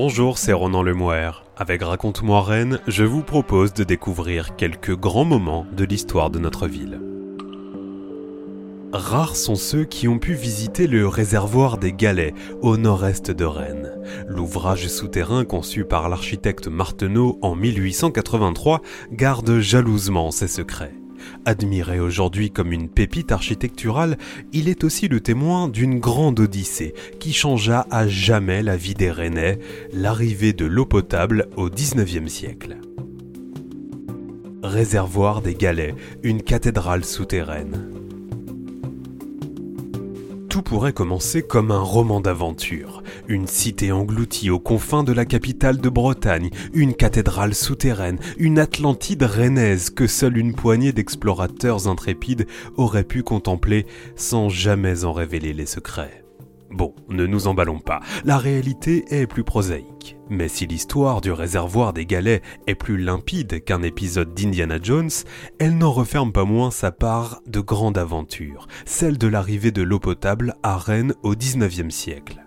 Bonjour, c'est Ronan Lemoire. Avec Raconte-moi Rennes, je vous propose de découvrir quelques grands moments de l'histoire de notre ville. Rares sont ceux qui ont pu visiter le réservoir des Galets au nord-est de Rennes. L'ouvrage souterrain conçu par l'architecte Marteneau en 1883 garde jalousement ses secrets. Admiré aujourd'hui comme une pépite architecturale, il est aussi le témoin d'une grande odyssée qui changea à jamais la vie des Rennais, l'arrivée de l'eau potable au XIXe siècle. Réservoir des Galets, une cathédrale souterraine tout pourrait commencer comme un roman d'aventure. Une cité engloutie aux confins de la capitale de Bretagne, une cathédrale souterraine, une Atlantide rennaise que seule une poignée d'explorateurs intrépides auraient pu contempler sans jamais en révéler les secrets. Bon, ne nous emballons pas, la réalité est plus prosaïque. Mais si l'histoire du réservoir des galets est plus limpide qu'un épisode d'Indiana Jones, elle n'en referme pas moins sa part de grande aventure, celle de l'arrivée de l'eau potable à Rennes au XIXe siècle.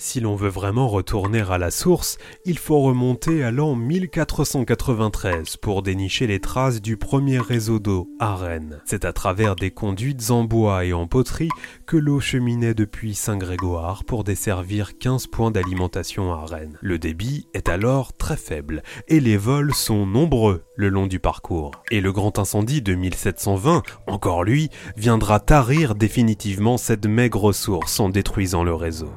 Si l'on veut vraiment retourner à la source, il faut remonter à l'an 1493 pour dénicher les traces du premier réseau d'eau à Rennes. C'est à travers des conduites en bois et en poterie que l'eau cheminait depuis Saint-Grégoire pour desservir 15 points d'alimentation à Rennes. Le débit est alors très faible et les vols sont nombreux le long du parcours. Et le grand incendie de 1720, encore lui, viendra tarir définitivement cette maigre source en détruisant le réseau.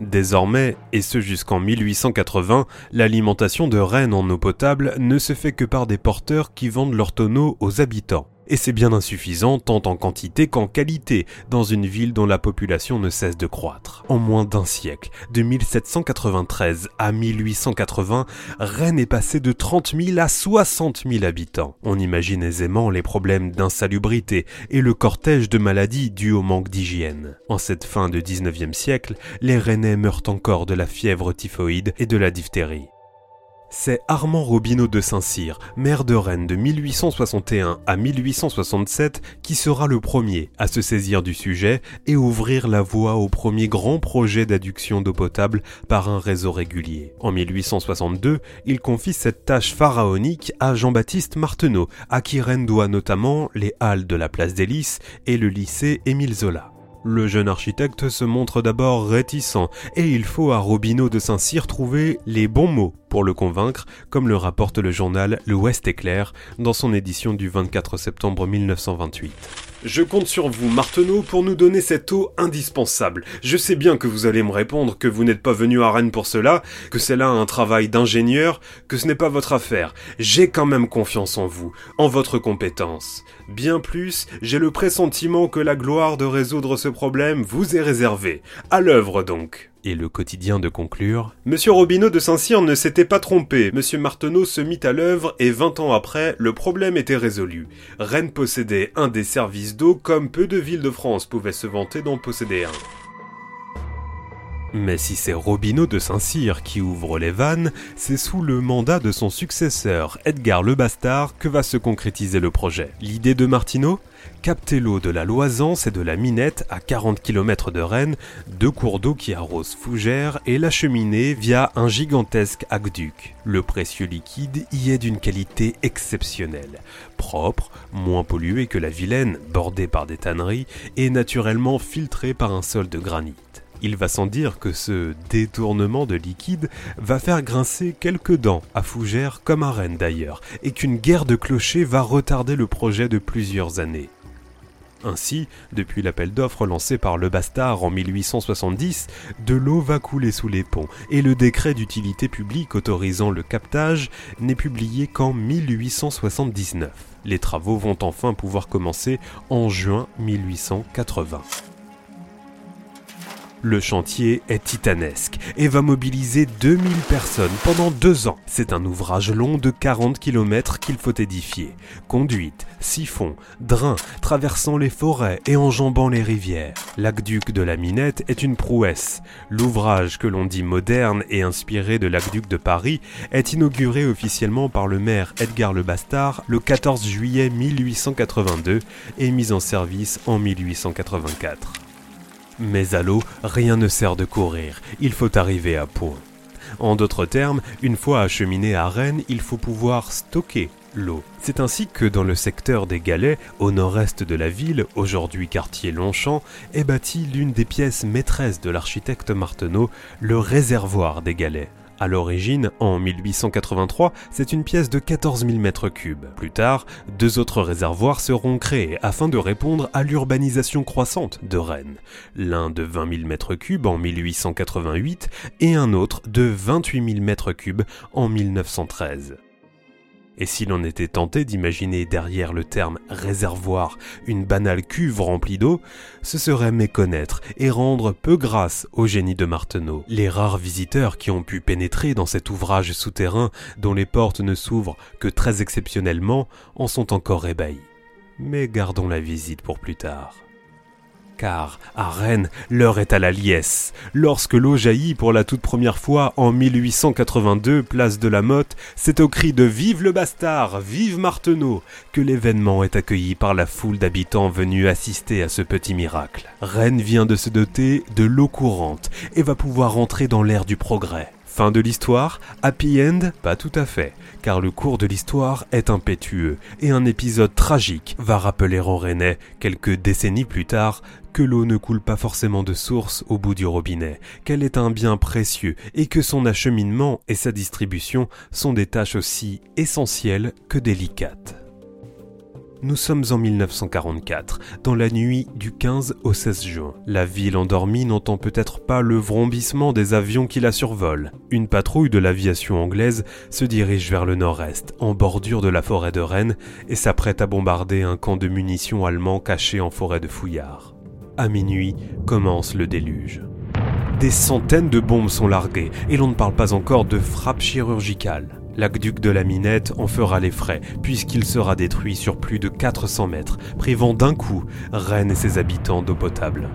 Désormais, et ce jusqu'en 1880, l'alimentation de Rennes en eau potable ne se fait que par des porteurs qui vendent leurs tonneaux aux habitants et c'est bien insuffisant tant en quantité qu'en qualité dans une ville dont la population ne cesse de croître. En moins d'un siècle, de 1793 à 1880, Rennes est passée de 30 000 à 60 000 habitants. On imagine aisément les problèmes d'insalubrité et le cortège de maladies dues au manque d'hygiène. En cette fin de 19e siècle, les Rennais meurent encore de la fièvre typhoïde et de la diphtérie. C'est Armand Robineau de Saint-Cyr, maire de Rennes de 1861 à 1867, qui sera le premier à se saisir du sujet et ouvrir la voie au premier grand projet d'adduction d'eau potable par un réseau régulier. En 1862, il confie cette tâche pharaonique à Jean-Baptiste Marteneau, à qui Rennes doit notamment les halles de la place des Lys et le lycée Émile Zola. Le jeune architecte se montre d'abord réticent et il faut à Robineau de Saint-Cyr trouver les bons mots pour le convaincre, comme le rapporte le journal L'Ouest éclair dans son édition du 24 septembre 1928. Je compte sur vous, Marteneau, pour nous donner cette eau indispensable. Je sais bien que vous allez me répondre que vous n'êtes pas venu à Rennes pour cela, que c'est là un travail d'ingénieur, que ce n'est pas votre affaire. J'ai quand même confiance en vous, en votre compétence. Bien plus, j'ai le pressentiment que la gloire de résoudre ce problème vous est réservée. À l'œuvre donc et le quotidien de conclure Monsieur Robineau de Saint-Cyr ne s'était pas trompé. Monsieur Marteneau se mit à l'œuvre et vingt ans après, le problème était résolu. Rennes possédait un des services d'eau comme peu de villes de France pouvaient se vanter d'en posséder un. Mais si c'est Robineau de Saint-Cyr qui ouvre les vannes, c'est sous le mandat de son successeur, Edgar le Bastard, que va se concrétiser le projet. L'idée de Martineau? Capter l'eau de la Loisance et de la Minette à 40 km de Rennes, deux cours d'eau qui arrosent Fougères et l'acheminer via un gigantesque aqueduc. Le précieux liquide y est d'une qualité exceptionnelle, propre, moins pollué que la Vilaine, bordée par des tanneries, et naturellement filtré par un sol de granit. Il va sans dire que ce détournement de liquide va faire grincer quelques dents à Fougères comme à Rennes d'ailleurs, et qu'une guerre de clochers va retarder le projet de plusieurs années. Ainsi, depuis l'appel d'offres lancé par Le Bastard en 1870, de l'eau va couler sous les ponts, et le décret d'utilité publique autorisant le captage n'est publié qu'en 1879. Les travaux vont enfin pouvoir commencer en juin 1880. Le chantier est titanesque et va mobiliser 2000 personnes pendant deux ans. C'est un ouvrage long de 40 km qu'il faut édifier. Conduite, siphon, drain, traversant les forêts et enjambant les rivières. L'aqueduc de la Minette est une prouesse. L'ouvrage que l'on dit moderne et inspiré de l'aqueduc de Paris est inauguré officiellement par le maire Edgar le Bastard le 14 juillet 1882 et mis en service en 1884. Mais à l'eau, rien ne sert de courir, il faut arriver à point. En d'autres termes, une fois acheminé à Rennes, il faut pouvoir stocker l'eau. C'est ainsi que dans le secteur des Galets, au nord-est de la ville, aujourd'hui quartier Longchamp, est bâtie l'une des pièces maîtresses de l'architecte Marteneau, le réservoir des Galets. À l'origine, en 1883, c'est une pièce de 14 000 m3. Plus tard, deux autres réservoirs seront créés afin de répondre à l'urbanisation croissante de Rennes. L'un de 20 000 m3 en 1888 et un autre de 28 000 m3 en 1913. Et si l'on était tenté d'imaginer derrière le terme réservoir une banale cuve remplie d'eau, ce serait méconnaître et rendre peu grâce au génie de Marteneau. Les rares visiteurs qui ont pu pénétrer dans cet ouvrage souterrain dont les portes ne s'ouvrent que très exceptionnellement en sont encore ébahis. Mais gardons la visite pour plus tard. Car, à Rennes, l'heure est à la liesse. Lorsque l'eau jaillit pour la toute première fois en 1882, place de la Motte, c'est au cri de Vive le bastard, vive Marteneau, que l'événement est accueilli par la foule d'habitants venus assister à ce petit miracle. Rennes vient de se doter de l'eau courante et va pouvoir entrer dans l'ère du progrès. Fin de l'histoire Happy end Pas tout à fait, car le cours de l'histoire est impétueux, et un épisode tragique va rappeler aux Rennais, quelques décennies plus tard, que l'eau ne coule pas forcément de source au bout du robinet, qu'elle est un bien précieux, et que son acheminement et sa distribution sont des tâches aussi essentielles que délicates. Nous sommes en 1944, dans la nuit du 15 au 16 juin. La ville endormie n'entend peut-être pas le vrombissement des avions qui la survolent. Une patrouille de l'aviation anglaise se dirige vers le nord-est, en bordure de la forêt de Rennes, et s'apprête à bombarder un camp de munitions allemand caché en forêt de fouillard. À minuit commence le déluge. Des centaines de bombes sont larguées, et l'on ne parle pas encore de frappes chirurgicales. L'aqueduc de la Minette en fera les frais, puisqu'il sera détruit sur plus de 400 mètres, privant d'un coup Rennes et ses habitants d'eau potable.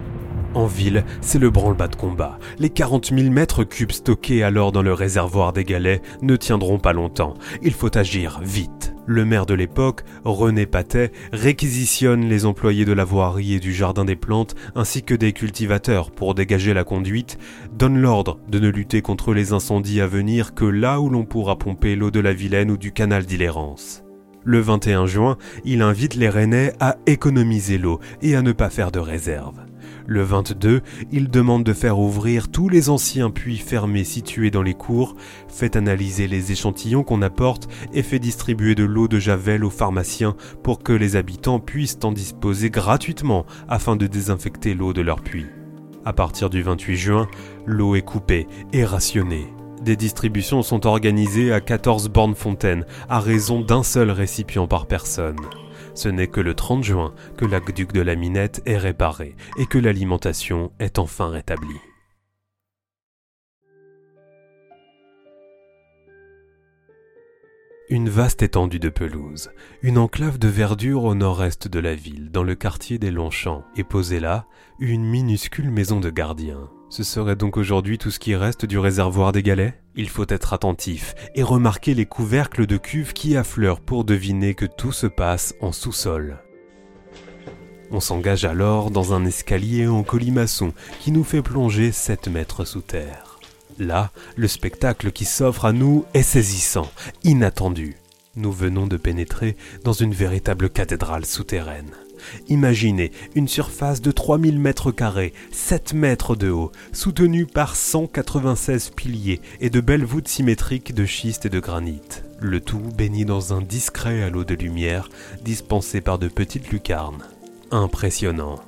En ville, c'est le branle-bas de combat. Les 40 000 mètres cubes stockés alors dans le réservoir des galets ne tiendront pas longtemps. Il faut agir vite. Le maire de l'époque, René Patet, réquisitionne les employés de la voirie et du jardin des plantes ainsi que des cultivateurs pour dégager la conduite, donne l'ordre de ne lutter contre les incendies à venir que là où l'on pourra pomper l'eau de la Vilaine ou du canal d'Illérance. Le 21 juin, il invite les Rennais à économiser l'eau et à ne pas faire de réserve. Le 22, il demande de faire ouvrir tous les anciens puits fermés situés dans les cours, fait analyser les échantillons qu'on apporte et fait distribuer de l'eau de Javel aux pharmaciens pour que les habitants puissent en disposer gratuitement afin de désinfecter l'eau de leur puits. À partir du 28 juin, l'eau est coupée et rationnée. Des distributions sont organisées à 14 bornes fontaines, à raison d'un seul récipient par personne. Ce n'est que le 30 juin que l'aqueduc de la Minette est réparé et que l'alimentation est enfin rétablie. Une vaste étendue de pelouse, une enclave de verdure au nord-est de la ville, dans le quartier des Longchamps, et posée là, une minuscule maison de gardien. Ce serait donc aujourd'hui tout ce qui reste du réservoir des galets? Il faut être attentif et remarquer les couvercles de cuves qui affleurent pour deviner que tout se passe en sous-sol. On s'engage alors dans un escalier en colimaçon qui nous fait plonger 7 mètres sous terre. Là, le spectacle qui s'offre à nous est saisissant, inattendu. Nous venons de pénétrer dans une véritable cathédrale souterraine. Imaginez une surface de 3000 mètres carrés, 7 mètres de haut, soutenue par 196 piliers et de belles voûtes symétriques de schiste et de granit. Le tout béni dans un discret halo de lumière dispensé par de petites lucarnes. Impressionnant.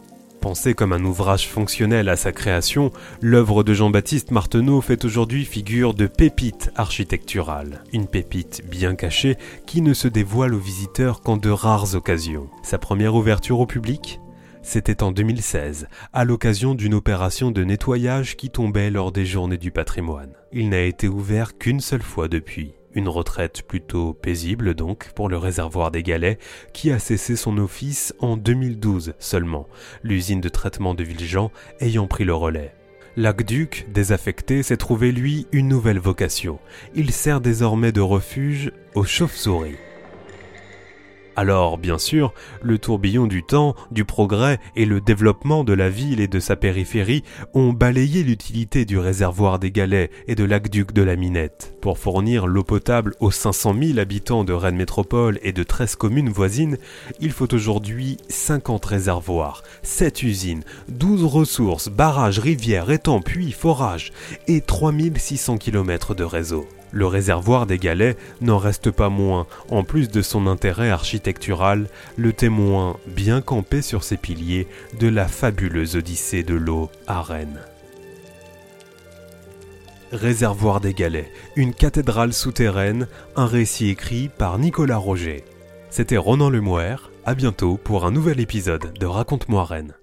Pensé comme un ouvrage fonctionnel à sa création, l'œuvre de Jean-Baptiste Marteneau fait aujourd'hui figure de pépite architecturale. Une pépite bien cachée qui ne se dévoile aux visiteurs qu'en de rares occasions. Sa première ouverture au public c'était en 2016, à l'occasion d'une opération de nettoyage qui tombait lors des journées du patrimoine. Il n'a été ouvert qu'une seule fois depuis. Une retraite plutôt paisible donc pour le réservoir des galets qui a cessé son office en 2012 seulement, l'usine de traitement de Villejean ayant pris le relais. L'aqueduc, désaffecté, s'est trouvé lui une nouvelle vocation. Il sert désormais de refuge aux chauves-souris. Alors, bien sûr, le tourbillon du temps, du progrès et le développement de la ville et de sa périphérie ont balayé l'utilité du réservoir des Galets et de l'aqueduc de la Minette. Pour fournir l'eau potable aux 500 000 habitants de Rennes Métropole et de 13 communes voisines, il faut aujourd'hui 50 réservoirs, 7 usines, 12 ressources, barrages, rivières, étangs, puits, forages et 3600 km de réseau. Le réservoir des Galets n'en reste pas moins, en plus de son intérêt architectural, le témoin bien campé sur ses piliers de la fabuleuse odyssée de l'eau à Rennes. Réservoir des Galets, une cathédrale souterraine, un récit écrit par Nicolas Roger. C'était Ronan Lemouer, à bientôt pour un nouvel épisode de Raconte-moi Rennes.